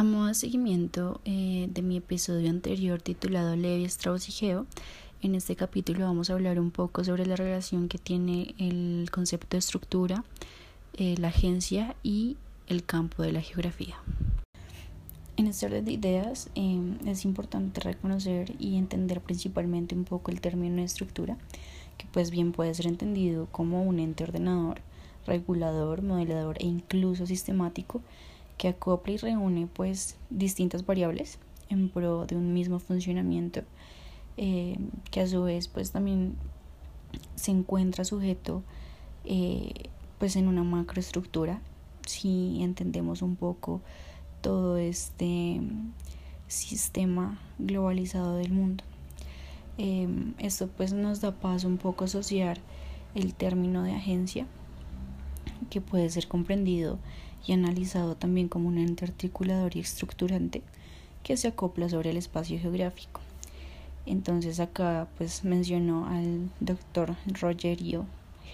A modo de seguimiento eh, de mi episodio anterior titulado Levi Strauss y Geo, en este capítulo vamos a hablar un poco sobre la relación que tiene el concepto de estructura, eh, la agencia y el campo de la geografía. En este orden de ideas em, es importante reconocer y entender principalmente un poco el término de estructura, que pues bien puede ser entendido como un ente ordenador, regulador, modelador e incluso sistemático que acopla y reúne pues distintas variables en pro de un mismo funcionamiento eh, que a su vez pues también se encuentra sujeto eh, pues en una macroestructura. Si entendemos un poco todo este sistema globalizado del mundo. Eh, esto pues nos da paso un poco asociar el término de agencia que puede ser comprendido y analizado también como un ente articulador y estructurante que se acopla sobre el espacio geográfico. Entonces acá pues mencionó al doctor Rogerio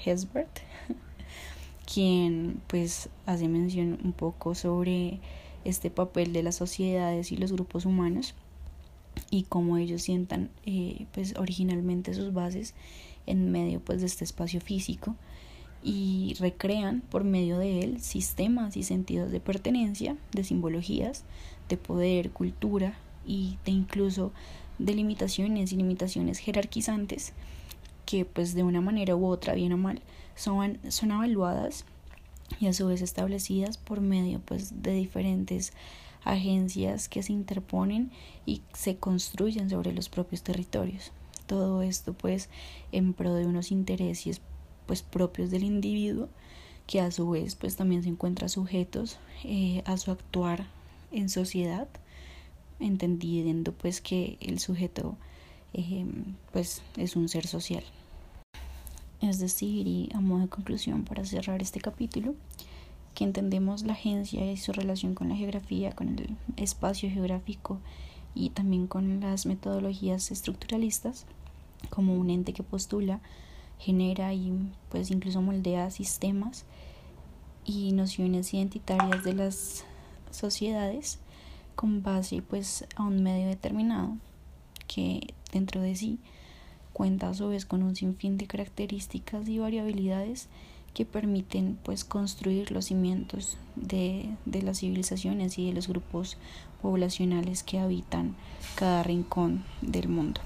Hesbert, quien pues hace mención un poco sobre este papel de las sociedades y los grupos humanos y cómo ellos sientan eh, pues originalmente sus bases en medio pues de este espacio físico y recrean por medio de él sistemas y sentidos de pertenencia, de simbologías, de poder, cultura y de incluso de limitaciones y limitaciones jerarquizantes que pues de una manera u otra, bien o mal, son, son evaluadas y a su vez establecidas por medio pues de diferentes agencias que se interponen y se construyen sobre los propios territorios. Todo esto pues en pro de unos intereses pues propios del individuo que a su vez pues también se encuentra sujetos eh, a su actuar en sociedad entendiendo pues que el sujeto pues es un ser social. Es decir y a modo de conclusión para cerrar este capítulo que entendemos la agencia y su relación con la geografía con el espacio geográfico y también con las metodologías estructuralistas como un ente que postula genera y pues incluso moldea sistemas y nociones identitarias de las sociedades con base pues a un medio determinado que dentro de sí cuenta a su vez con un sinfín de características y variabilidades que permiten pues construir los cimientos de, de las civilizaciones y de los grupos poblacionales que habitan cada rincón del mundo.